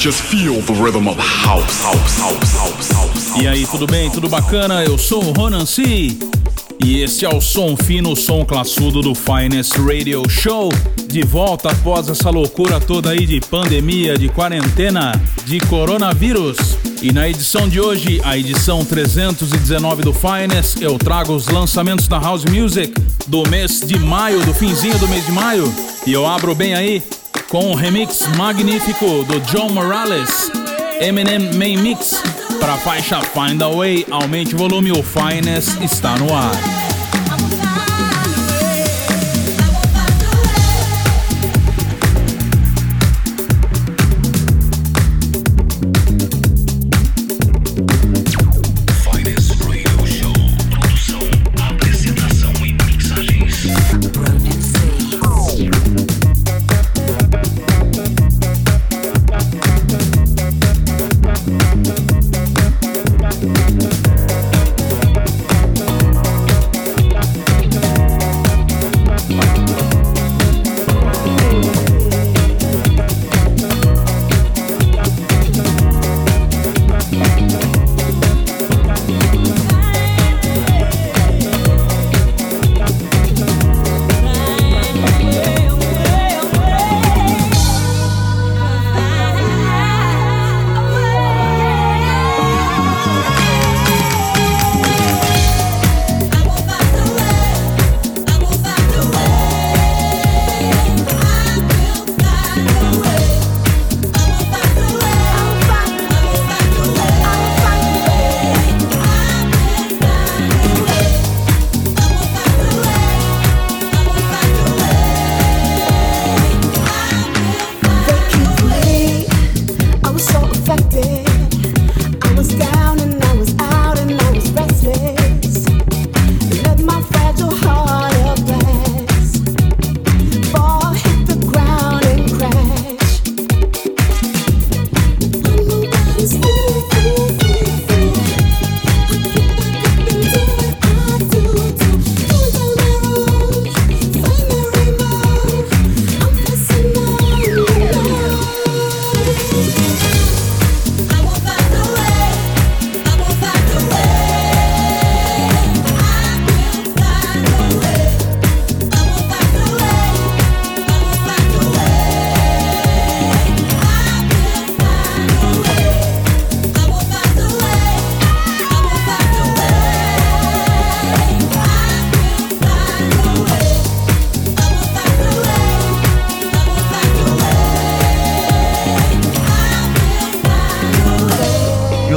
Just feel the rhythm of house, house, house, house, house. E aí, tudo bem? Tudo bacana? Eu sou o Ronan C. E este é o som fino, o som classudo do Finest Radio Show. De volta após essa loucura toda aí de pandemia, de quarentena, de coronavírus. E na edição de hoje, a edição 319 do Finest, eu trago os lançamentos da House Music do mês de maio, do finzinho do mês de maio. E eu abro bem aí com um remix magnífico do John Morales, Eminem Main Mix, para a faixa Find a Way. Aumente o volume, o Finest está no ar.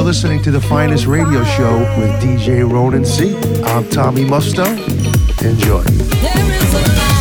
To the finest radio show with DJ Ronan C. I'm Tommy Musto. Enjoy.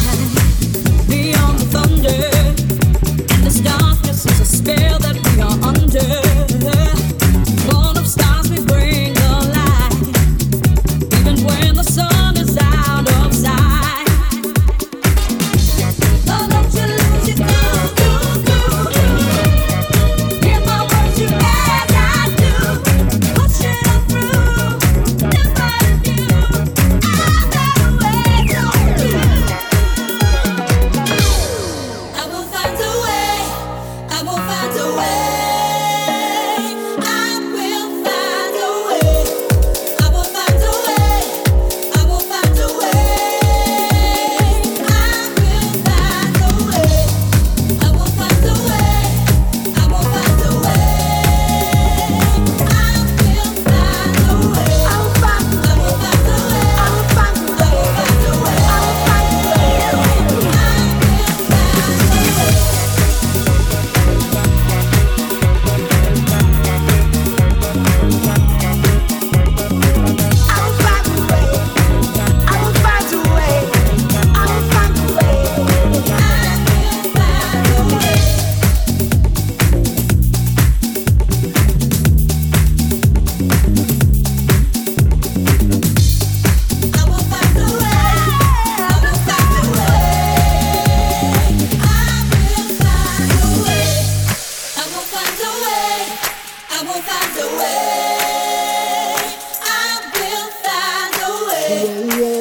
find a way. I will find a way.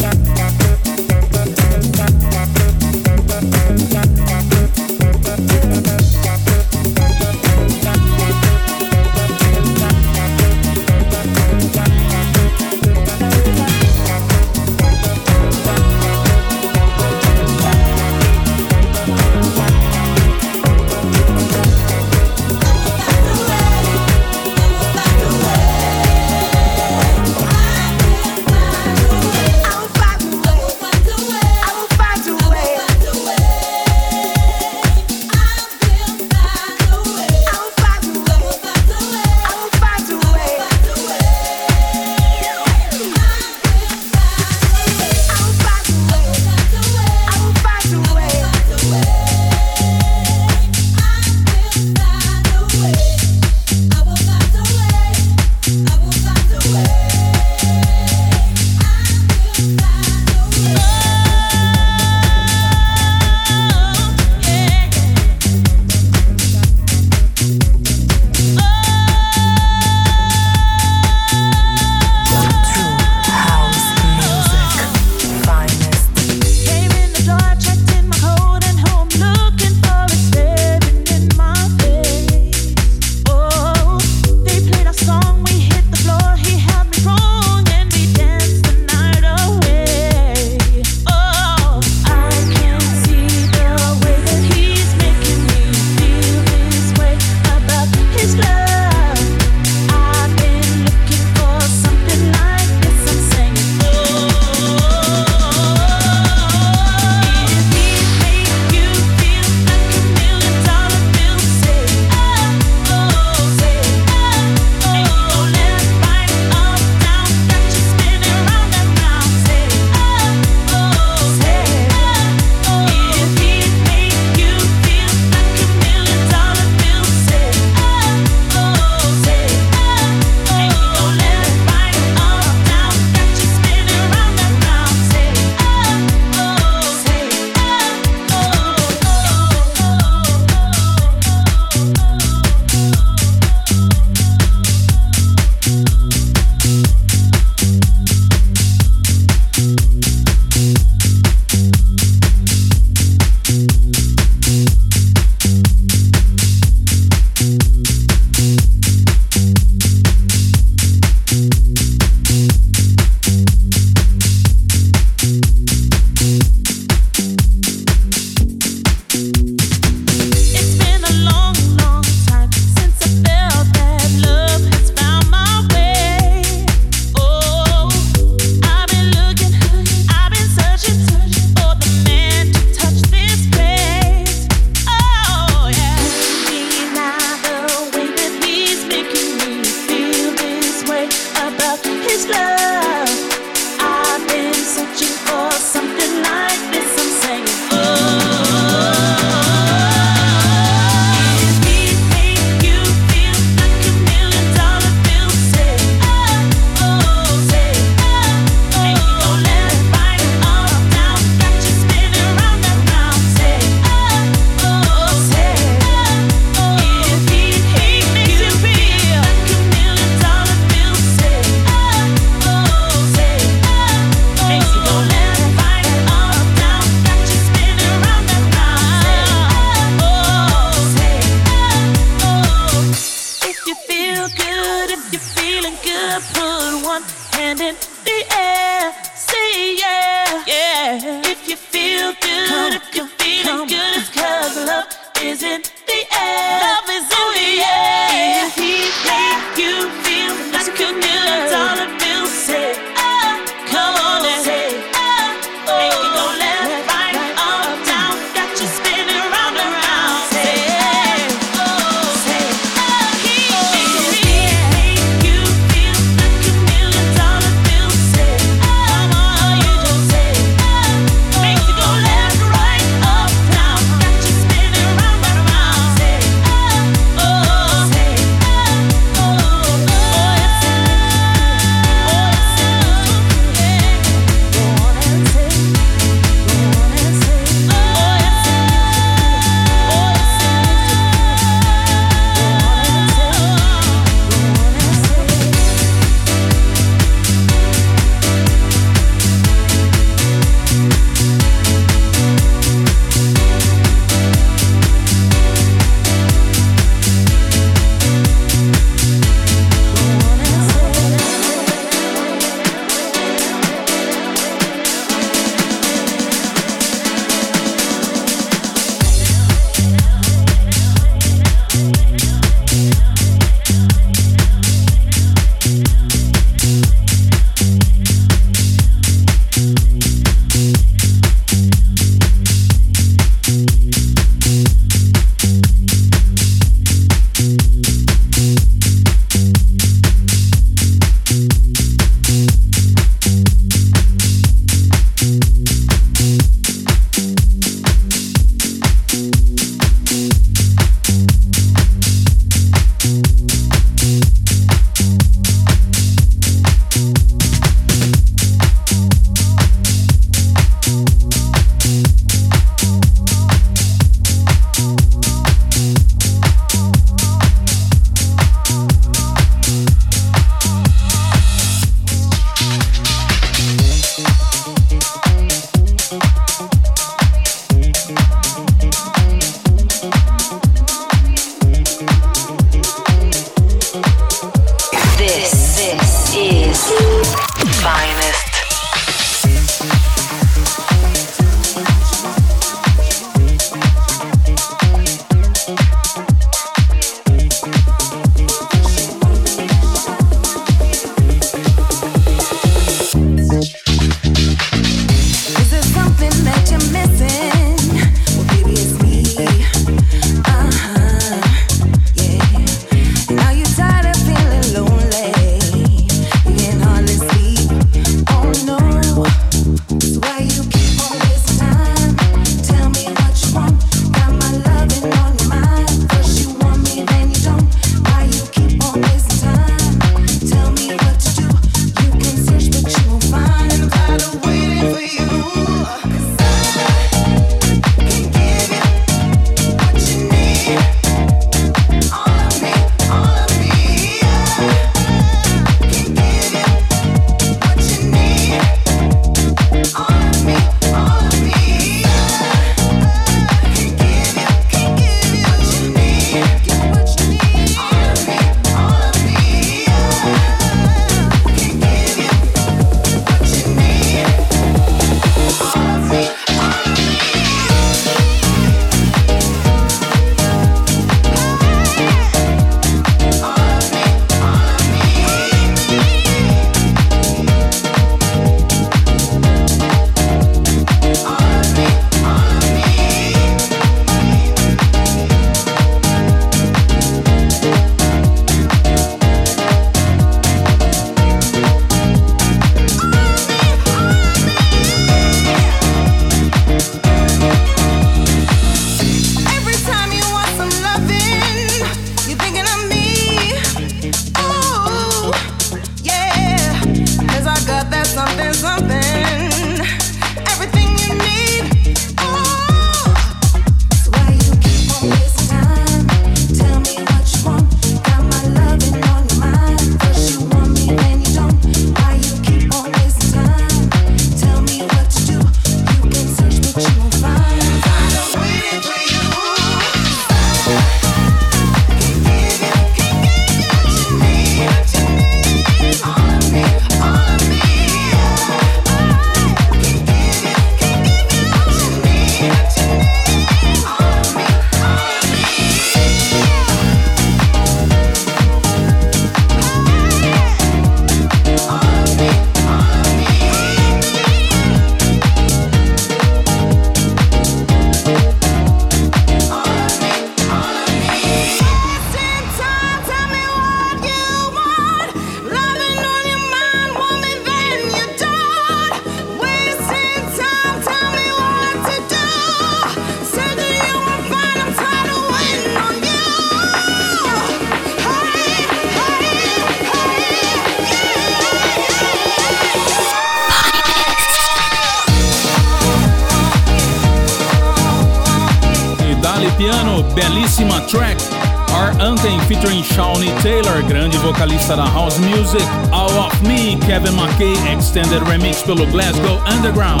Pelo Glasgow Underground.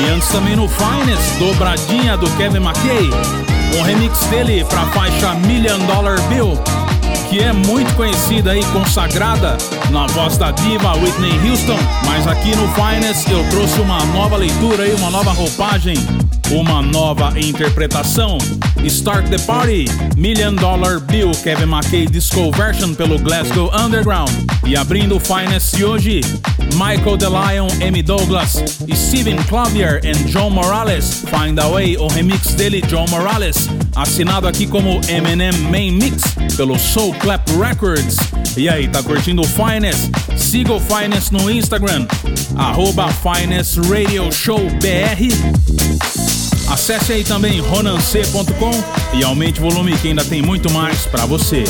E antes também no Finest, dobradinha do Kevin McKay, um remix dele pra faixa Million Dollar Bill, que é muito conhecida e consagrada na voz da diva Whitney Houston. Mas aqui no Finest eu trouxe uma nova leitura e uma nova roupagem, uma nova interpretação. Start the Party, Million Dollar Bill, Kevin McKay Disco Version pelo Glasgow Underground. E abrindo o Finest hoje, Michael DeLion, M. Douglas, Steven Clavier e John Morales. Find a Way, o remix dele, John Morales, assinado aqui como Eminem Main Mix pelo Soul Clap Records. E aí, tá curtindo o Finest? Siga o Finest no Instagram, arroba Finest Radio Show BR. Acesse aí também ronance.com e aumente o volume que ainda tem muito mais pra você.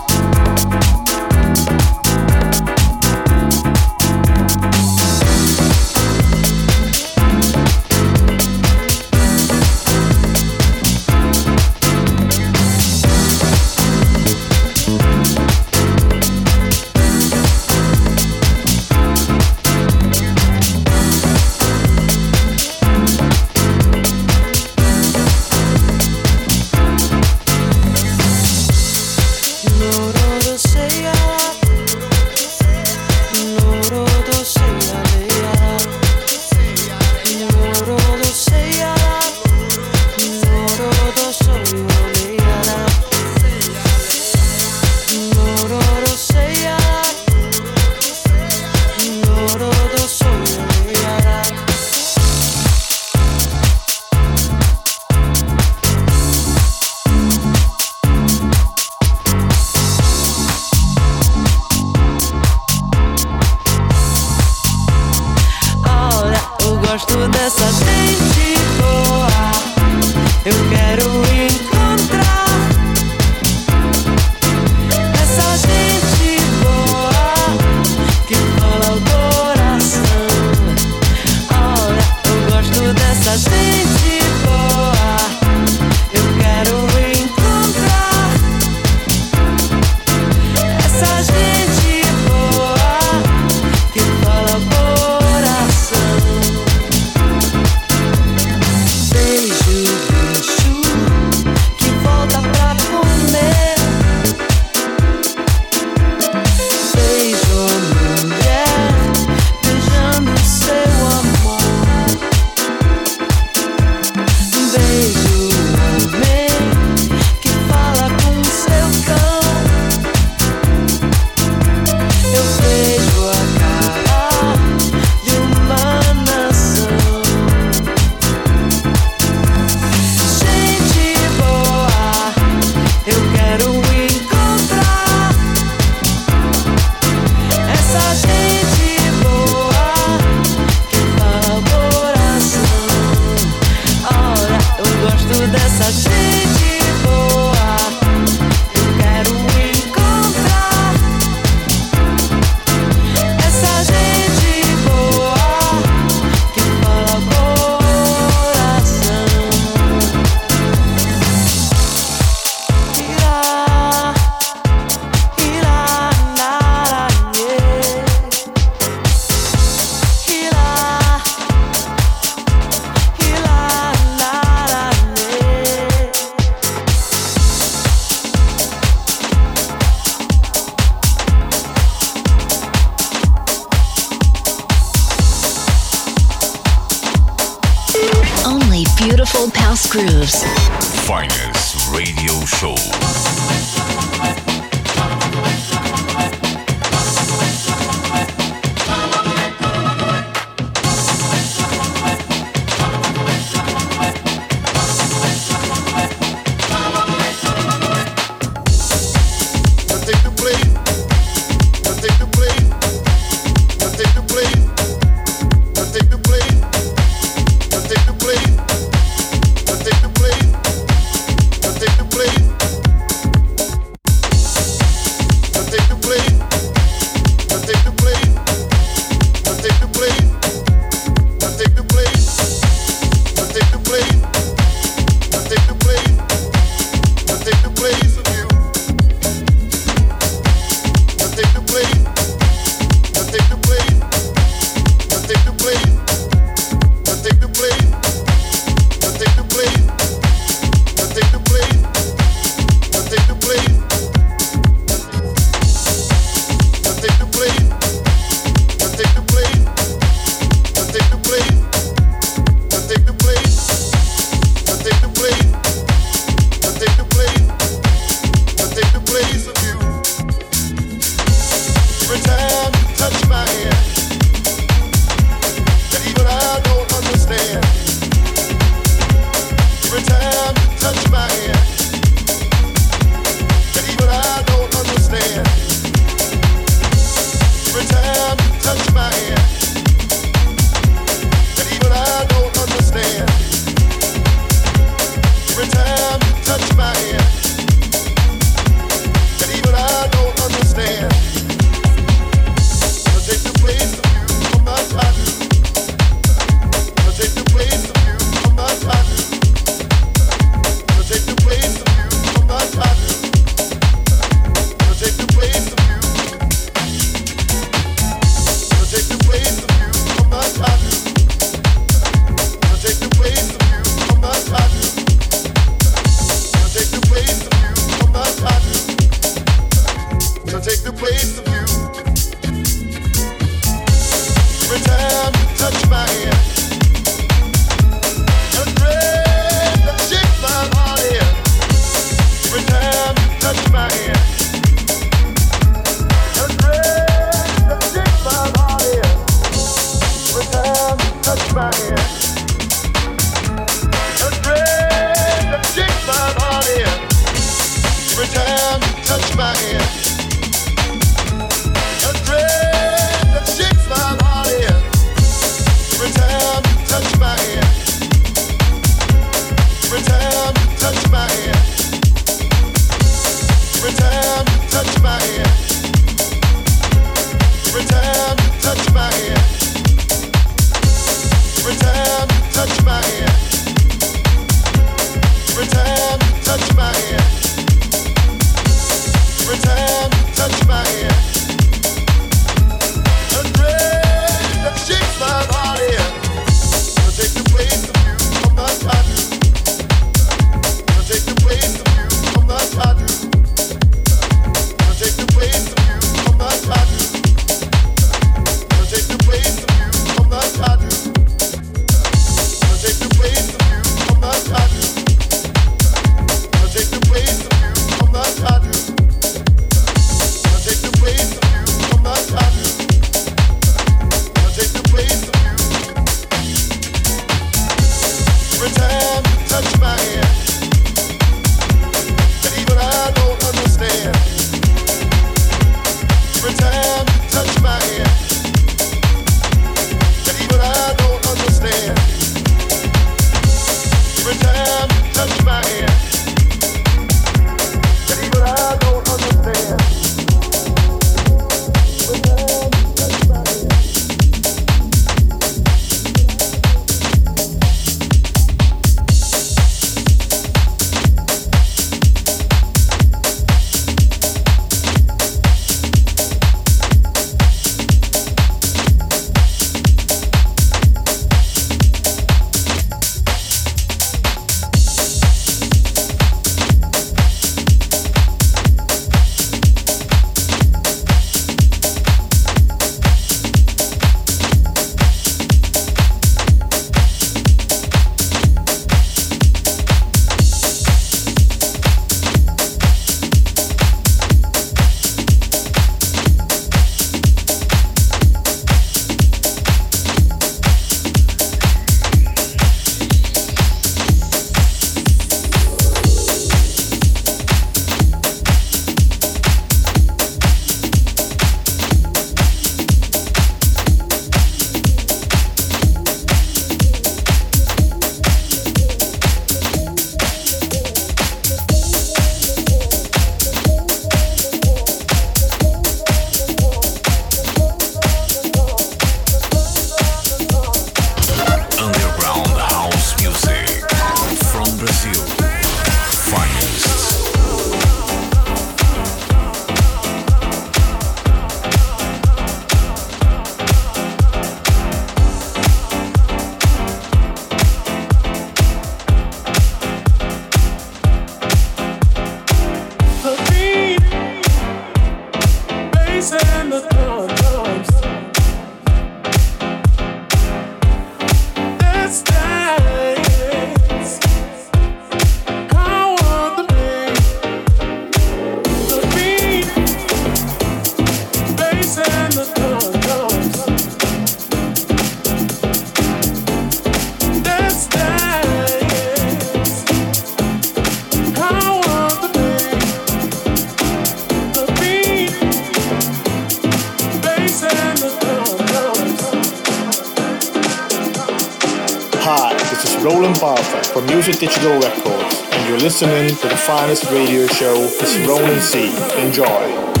Digital Records, and you're listening to the finest radio show, It's Ronan C. Enjoy.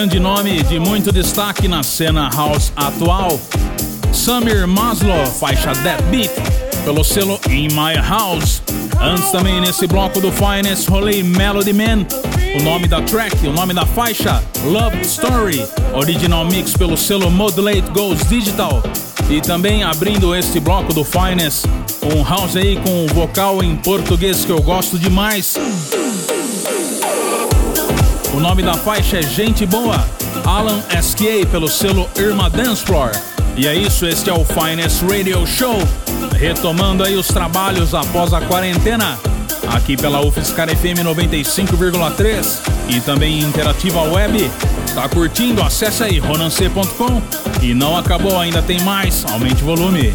Grande nome de muito destaque na cena house atual. Samir Maslow, faixa That Beat, pelo selo In My House. Antes também nesse bloco do Finest rolei Melody Man, o nome da track, o nome da faixa, Love Story, original mix pelo selo Modulate Goes Digital. E também abrindo este bloco do Finest, um house aí com um vocal em português que eu gosto demais. O nome da faixa é Gente Boa, Alan SK pelo selo Irma Dance Floor. E é isso, este é o Finest Radio Show, retomando aí os trabalhos após a quarentena, aqui pela UFSCar FM 95,3 e também Interativa Web. Tá curtindo? Acesse aí ronance.com e não acabou, ainda tem mais, aumente o volume.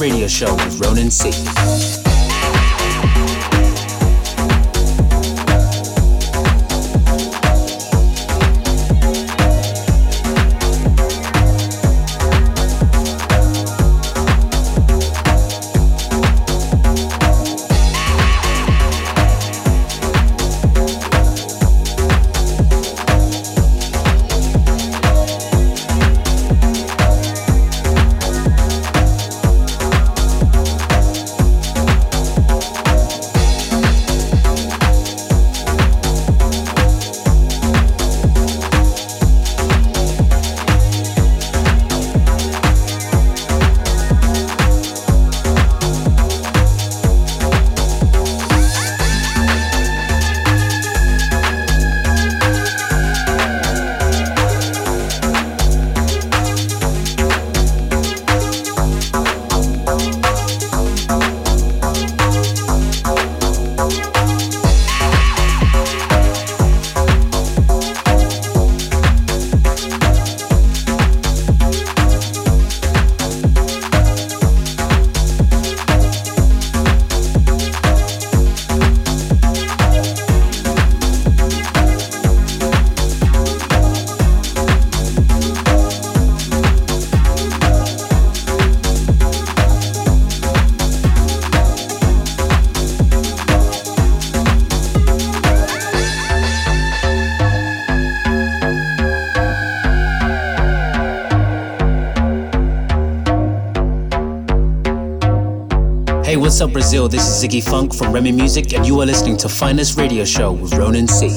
Radio Show with Ronan C. what's up, Brazil? This is Ziggy Funk from Remy Music, and you are listening to Finest Radio Show with Ronan C.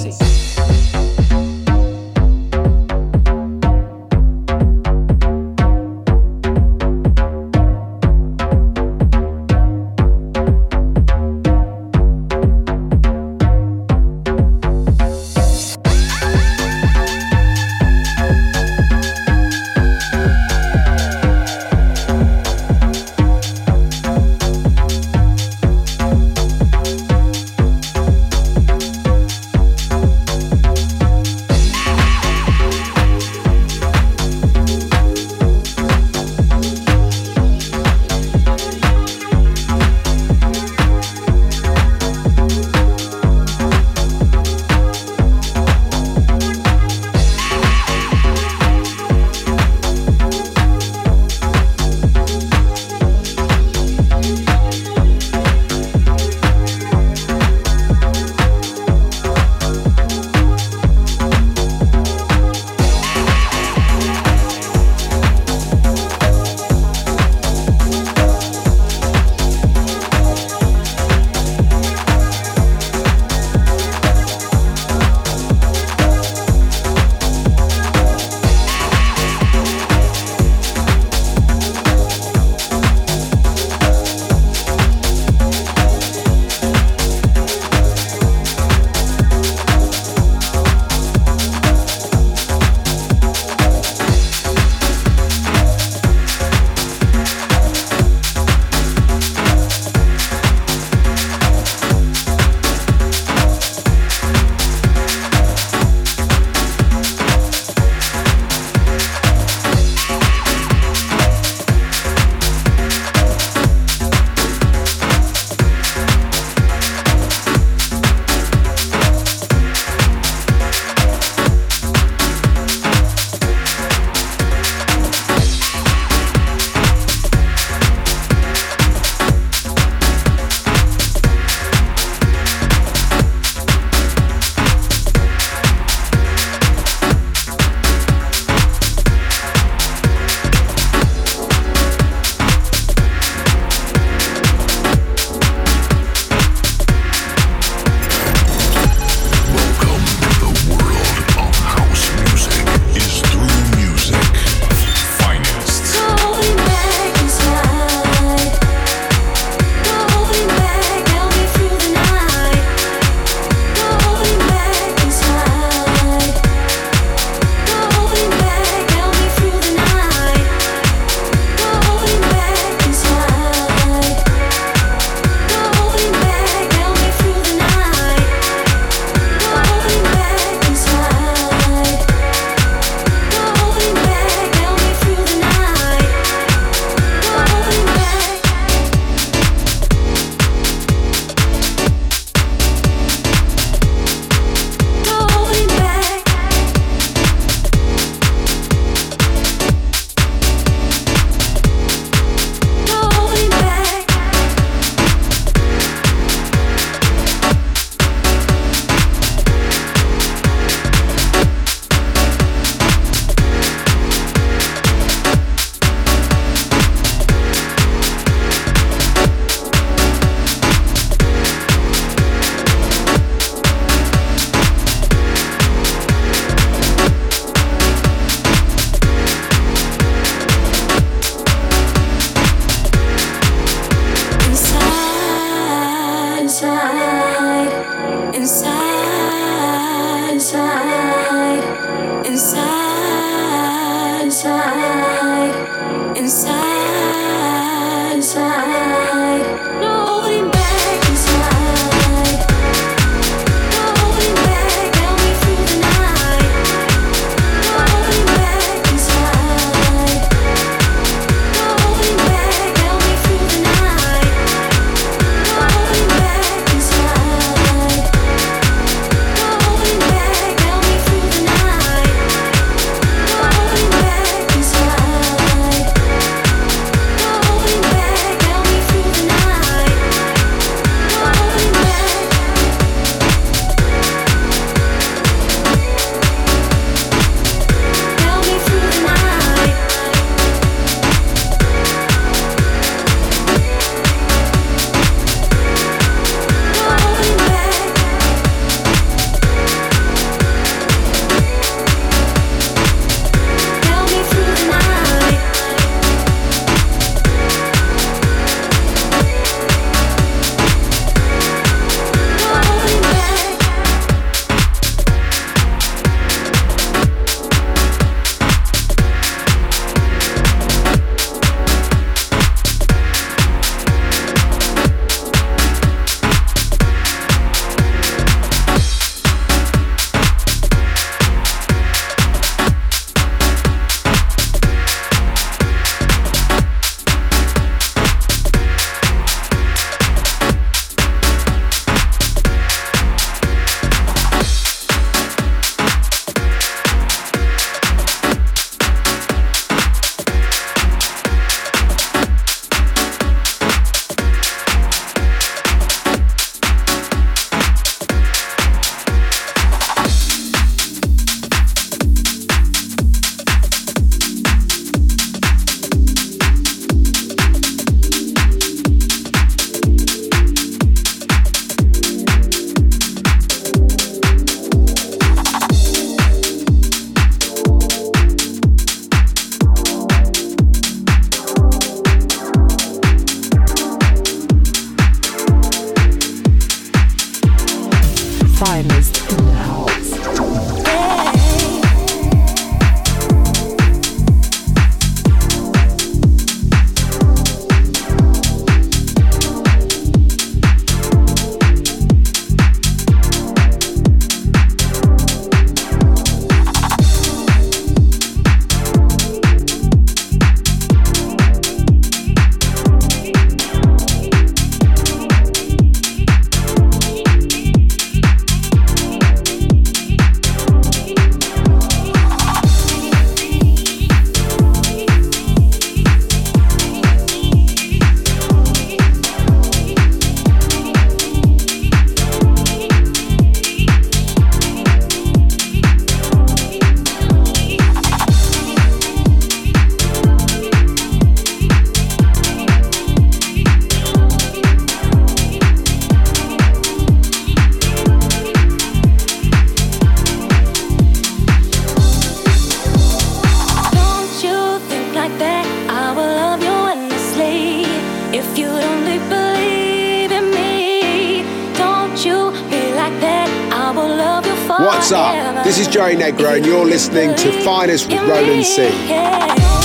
What's up? This is Joey Negro, and you're listening to Finest with Roland C.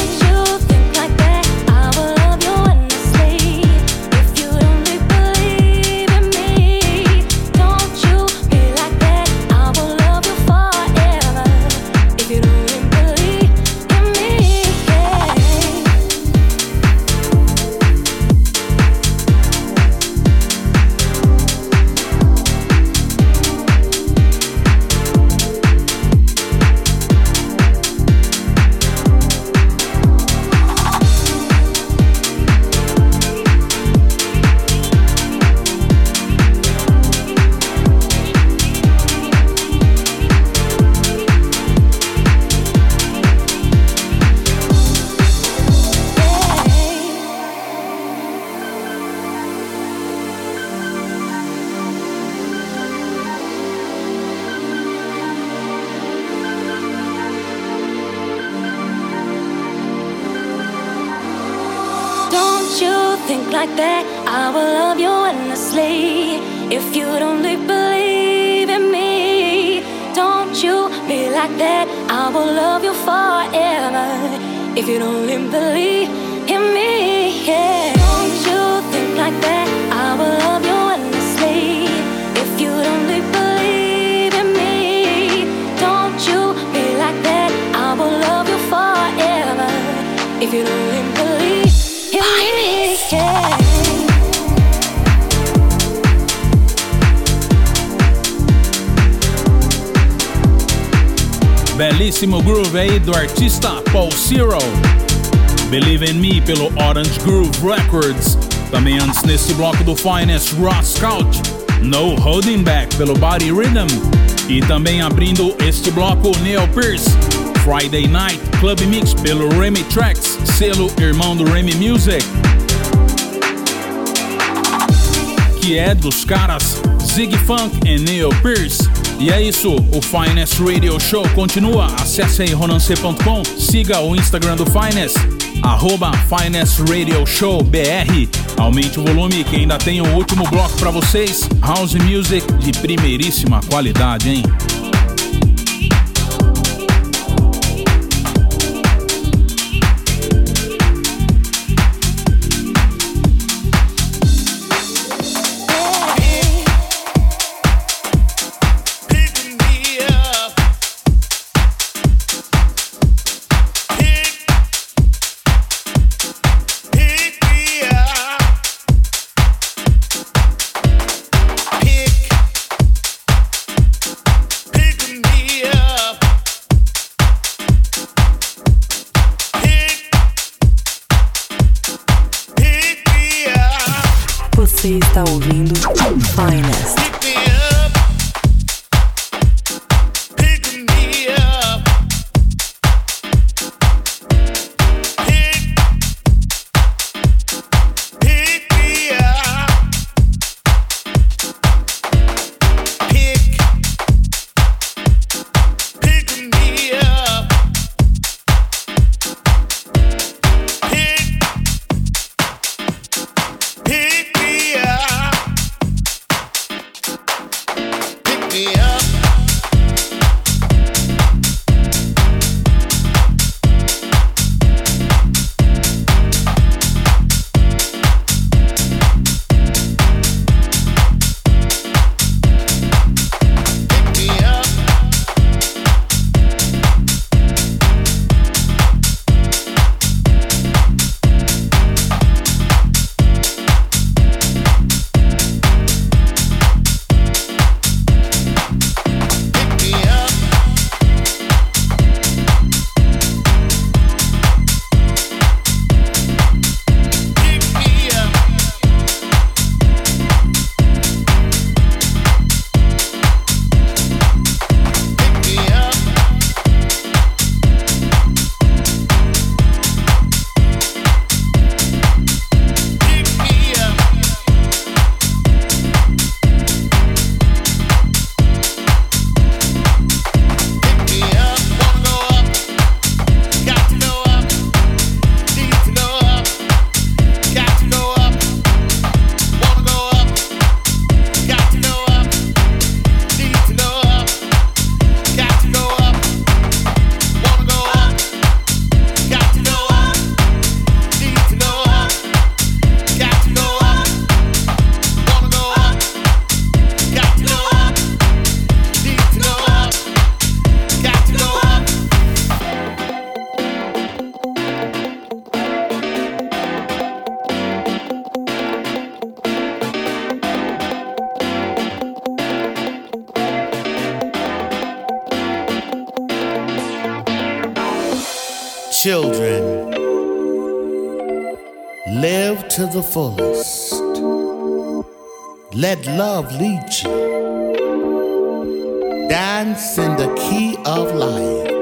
belíssimo groove aí do artista Paul Zero. Believe in Me pelo Orange Groove Records. Também antes nesse bloco do Finest Rock Scout, No Holding Back pelo Body Rhythm. E também abrindo este bloco Neil Pierce, Friday Night Club Mix pelo Remy Tracks, selo irmão do Remy Music. Que é dos caras Zig Funk e Neil Pierce. E é isso, o Finest Radio Show continua. Acesse aí ronance.com, siga o Instagram do Finest, arroba Finest Radio Show BR. Aumente o volume que ainda tem o último bloco para vocês. House Music de primeiríssima qualidade, hein? Fullest. Let love lead you. Dance in the key of life.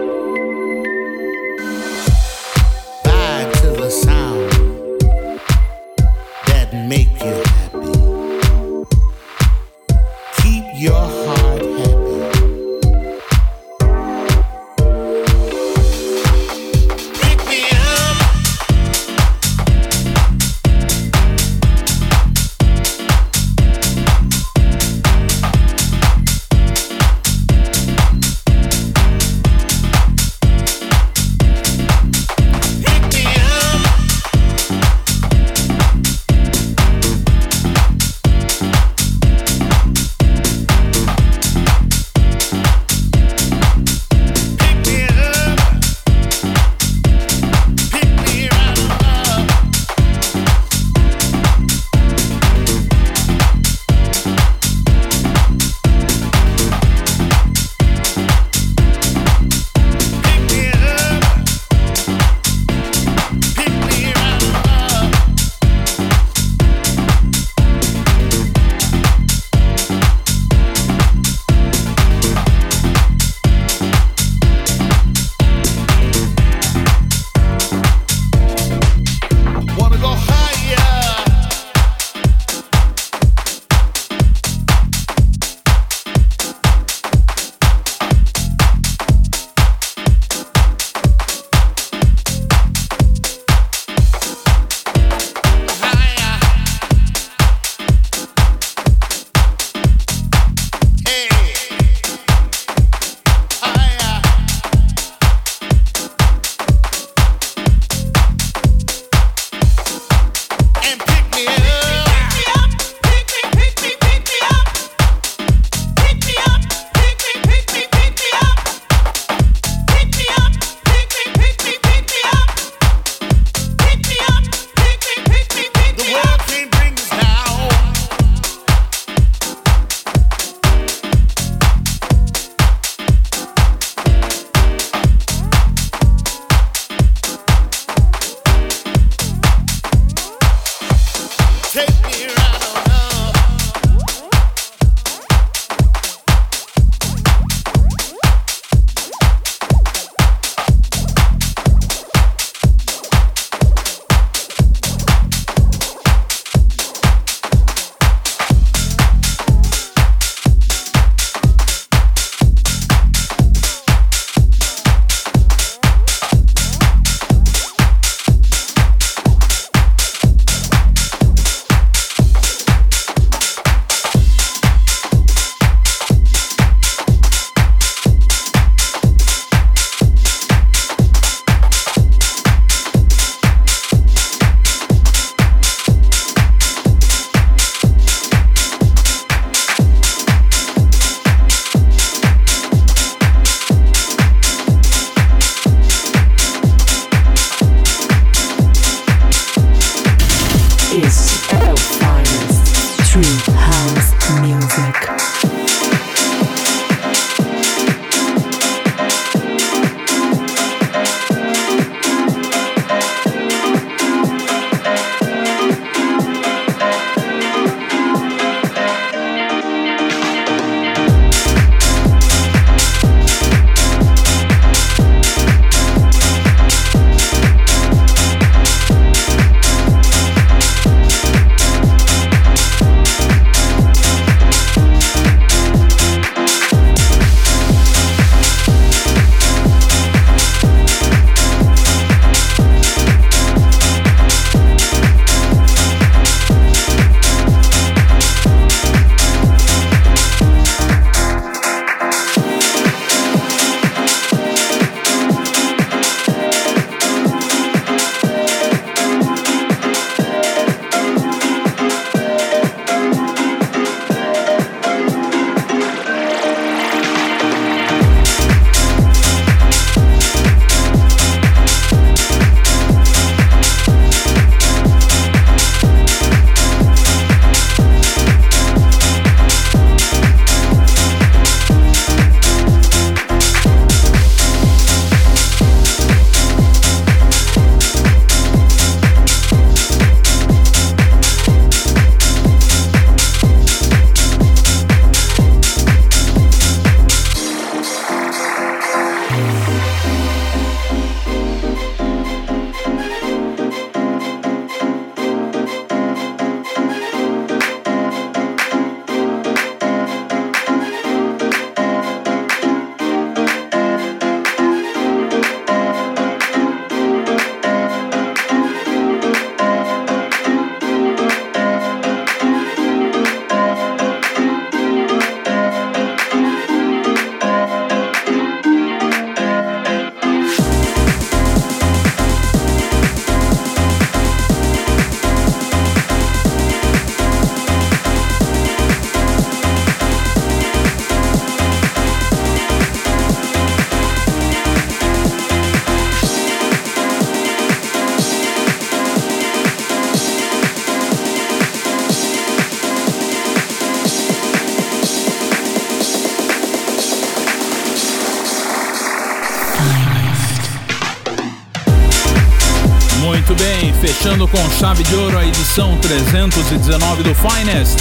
Chave de ouro a edição 319 do Finest.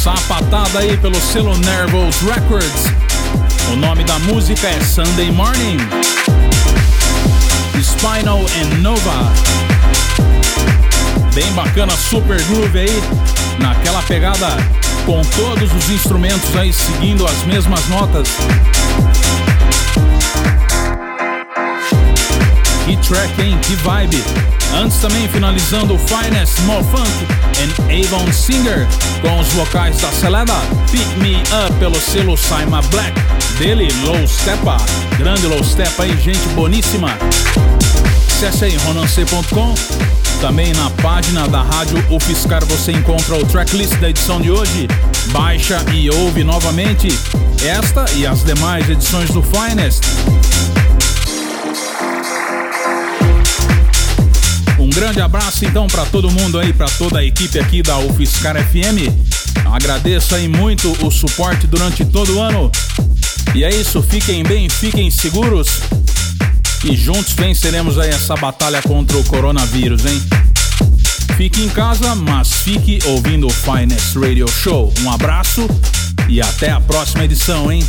Sapatada aí pelo selo Nervous Records. O nome da música é Sunday Morning. Spinal and Nova. Bem bacana, super groove aí, naquela pegada com todos os instrumentos aí seguindo as mesmas notas. Que track, hein? Que vibe! Antes também finalizando o Finest Small Funk and Avon Singer com os vocais da Selena Pick Me Up pelo selo Simon Black dele Low Stepa, grande Low Stepa aí, gente boníssima. Acesse aí ronancê.com. Também na página da Rádio UFSCar você encontra o tracklist da edição de hoje. Baixa e ouve novamente esta e as demais edições do Finest. Grande abraço então para todo mundo aí, para toda a equipe aqui da UFSCar FM. Agradeço aí muito o suporte durante todo o ano. E é isso, fiquem bem, fiquem seguros. E juntos venceremos aí essa batalha contra o coronavírus, hein? Fique em casa, mas fique ouvindo o Finest Radio Show. Um abraço e até a próxima edição, hein?